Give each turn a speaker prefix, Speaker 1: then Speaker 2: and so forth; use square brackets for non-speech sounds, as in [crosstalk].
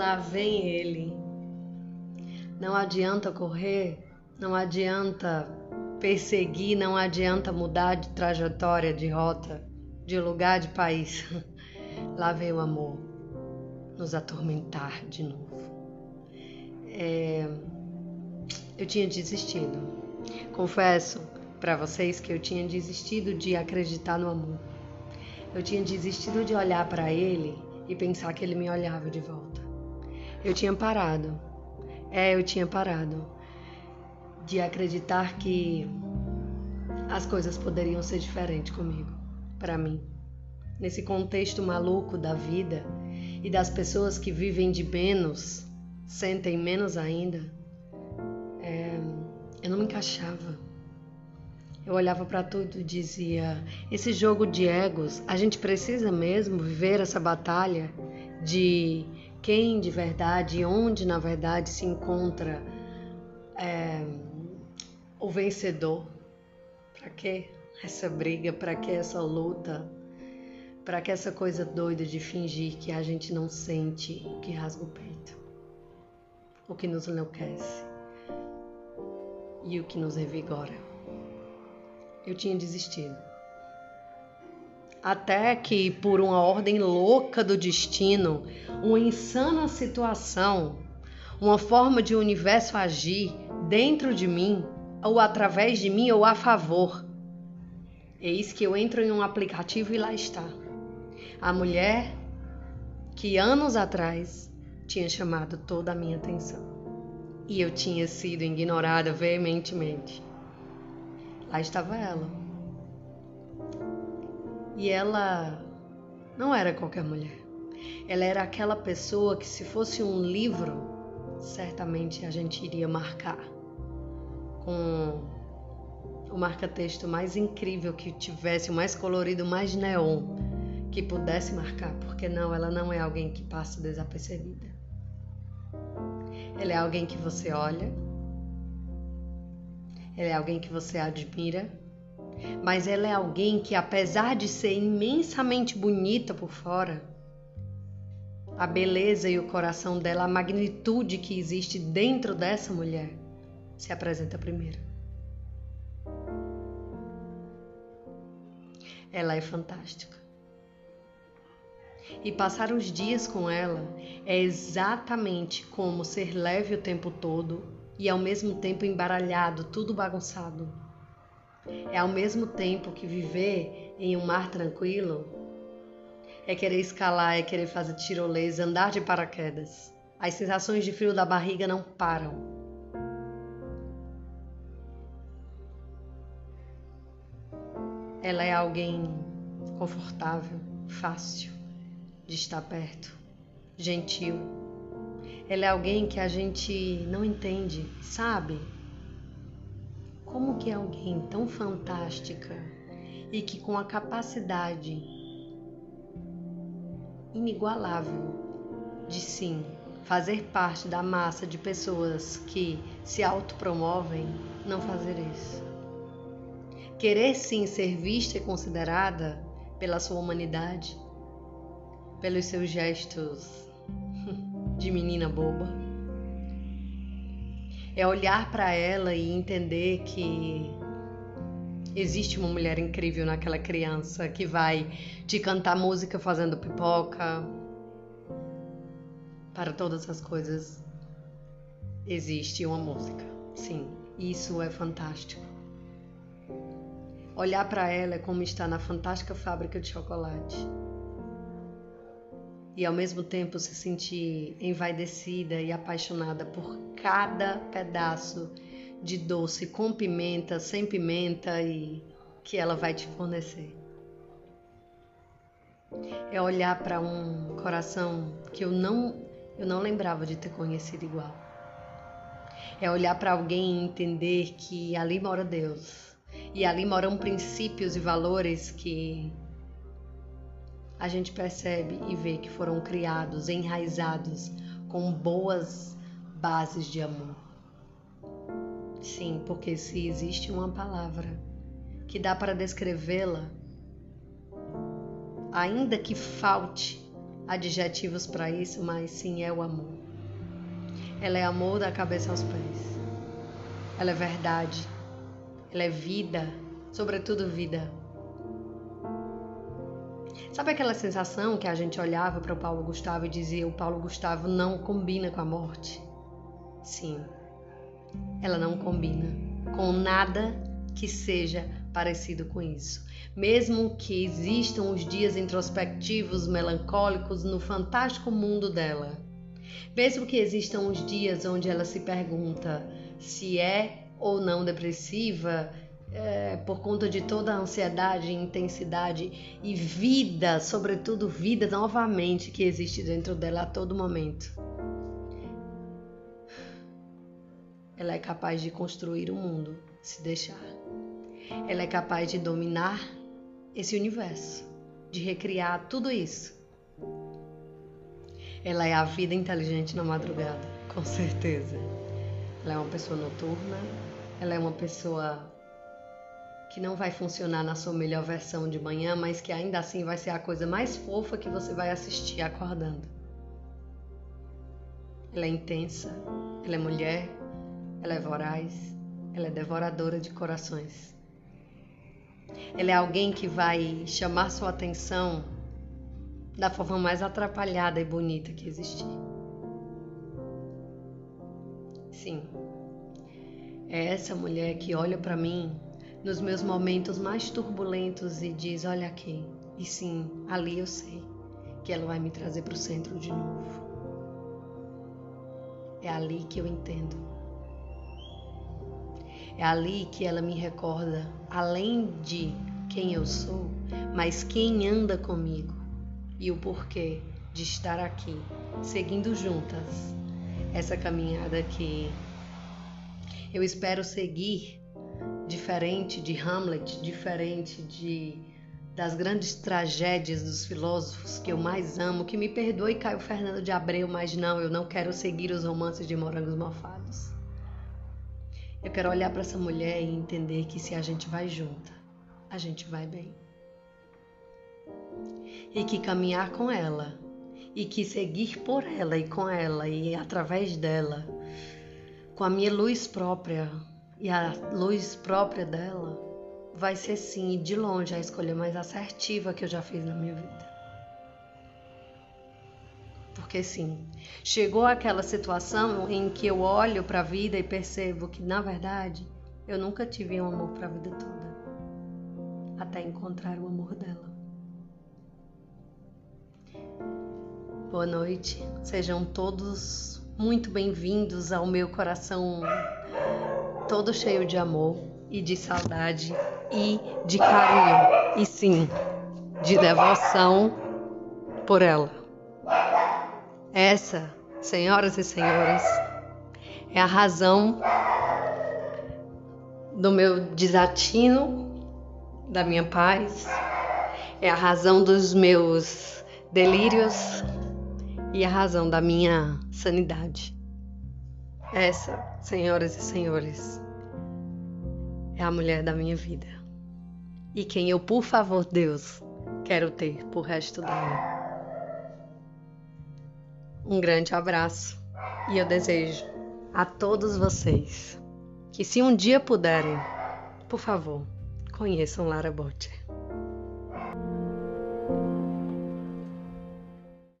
Speaker 1: lá vem ele. Não adianta correr, não adianta perseguir, não adianta mudar de trajetória, de rota, de lugar, de país. [laughs] Lá vem o amor nos atormentar de novo. É... Eu tinha desistido. Confesso para vocês que eu tinha desistido de acreditar no amor. Eu tinha desistido de olhar para ele e pensar que ele me olhava de volta. Eu tinha parado. É, eu tinha parado de acreditar que as coisas poderiam ser diferentes comigo, para mim. Nesse contexto maluco da vida e das pessoas que vivem de menos, sentem menos ainda, é, eu não me encaixava. Eu olhava para tudo e dizia: esse jogo de egos, a gente precisa mesmo viver essa batalha de quem de verdade, onde na verdade se encontra. É, o vencedor. Para que essa briga? Para que essa luta? Para que essa coisa doida de fingir que a gente não sente o que rasga o peito? O que nos enlouquece? E o que nos revigora? Eu tinha desistido. Até que, por uma ordem louca do destino, uma insana situação, uma forma de o universo agir dentro de mim, ou através de mim ou a favor. Eis que eu entro em um aplicativo e lá está. A mulher que anos atrás tinha chamado toda a minha atenção. E eu tinha sido ignorada veementemente. Lá estava ela. E ela não era qualquer mulher. Ela era aquela pessoa que, se fosse um livro, certamente a gente iria marcar com o marca-texto mais incrível que tivesse, o mais colorido, o mais neon que pudesse marcar, porque não, ela não é alguém que passa desapercebida. Ela é alguém que você olha, ela é alguém que você admira, mas ela é alguém que, apesar de ser imensamente bonita por fora, a beleza e o coração dela, a magnitude que existe dentro dessa mulher, se apresenta primeiro. Ela é fantástica. E passar os dias com ela é exatamente como ser leve o tempo todo e ao mesmo tempo embaralhado, tudo bagunçado. É ao mesmo tempo que viver em um mar tranquilo é querer escalar, é querer fazer tirolesa, andar de paraquedas. As sensações de frio da barriga não param. Ela é alguém confortável, fácil de estar perto, gentil. Ela é alguém que a gente não entende, sabe? Como que é alguém tão fantástica e que com a capacidade inigualável de sim fazer parte da massa de pessoas que se autopromovem, não fazer isso querer sim ser vista e considerada pela sua humanidade, pelos seus gestos de menina boba. É olhar para ela e entender que existe uma mulher incrível naquela criança que vai te cantar música fazendo pipoca. Para todas as coisas existe uma música. Sim, isso é fantástico. Olhar para ela é como estar na fantástica fábrica de chocolate. E ao mesmo tempo se sentir envaidecida e apaixonada por cada pedaço de doce com pimenta, sem pimenta e que ela vai te fornecer. É olhar para um coração que eu não eu não lembrava de ter conhecido igual. É olhar para alguém e entender que ali mora Deus e ali moram princípios e valores que a gente percebe e vê que foram criados, enraizados com boas bases de amor. Sim, porque se existe uma palavra que dá para descrevê-la, ainda que falte adjetivos para isso, mas sim é o amor. Ela é amor da cabeça aos pés. Ela é verdade. Ela é vida, sobretudo vida. Sabe aquela sensação que a gente olhava para o Paulo Gustavo e dizia: o Paulo Gustavo não combina com a morte? Sim, ela não combina com nada que seja parecido com isso. Mesmo que existam os dias introspectivos, melancólicos no fantástico mundo dela, mesmo que existam os dias onde ela se pergunta se é ou não depressiva, é, por conta de toda a ansiedade, intensidade e vida, sobretudo vida novamente que existe dentro dela a todo momento. Ela é capaz de construir o um mundo, se deixar. Ela é capaz de dominar esse universo, de recriar tudo isso. Ela é a vida inteligente na madrugada, com certeza. Ela é uma pessoa noturna, ela é uma pessoa que não vai funcionar na sua melhor versão de manhã, mas que ainda assim vai ser a coisa mais fofa que você vai assistir acordando. Ela é intensa, ela é mulher, ela é voraz, ela é devoradora de corações. Ela é alguém que vai chamar sua atenção da forma mais atrapalhada e bonita que existir. Sim, é essa mulher que olha para mim nos meus momentos mais turbulentos e diz: Olha aqui. E sim, ali eu sei que ela vai me trazer para o centro de novo. É ali que eu entendo. É ali que ela me recorda, além de quem eu sou, mas quem anda comigo e o porquê de estar aqui, seguindo juntas essa caminhada que eu espero seguir diferente de Hamlet, diferente de das grandes tragédias dos filósofos que eu mais amo, que me perdoe Caio Fernando de Abreu, mas não, eu não quero seguir os romances de morangos mofados. Eu quero olhar para essa mulher e entender que se a gente vai junta, a gente vai bem. E que caminhar com ela, e que seguir por ela e com ela e através dela, com a minha luz própria, e a luz própria dela vai ser sim, de longe, a escolha mais assertiva que eu já fiz na minha vida. Porque sim, chegou aquela situação em que eu olho para a vida e percebo que, na verdade, eu nunca tive um amor para a vida toda, até encontrar o amor dela. Boa noite, sejam todos muito bem-vindos ao meu coração todo cheio de amor e de saudade e de carinho, e sim, de devoção por ela. Essa, senhoras e senhores, é a razão do meu desatino, da minha paz, é a razão dos meus delírios e a razão da minha sanidade. Essa, senhoras e senhores, é a mulher da minha vida. E quem eu, por favor, Deus, quero ter por resto da vida. Um grande abraço e eu desejo a todos vocês que, se um dia puderem, por favor, conheçam Lara Botter.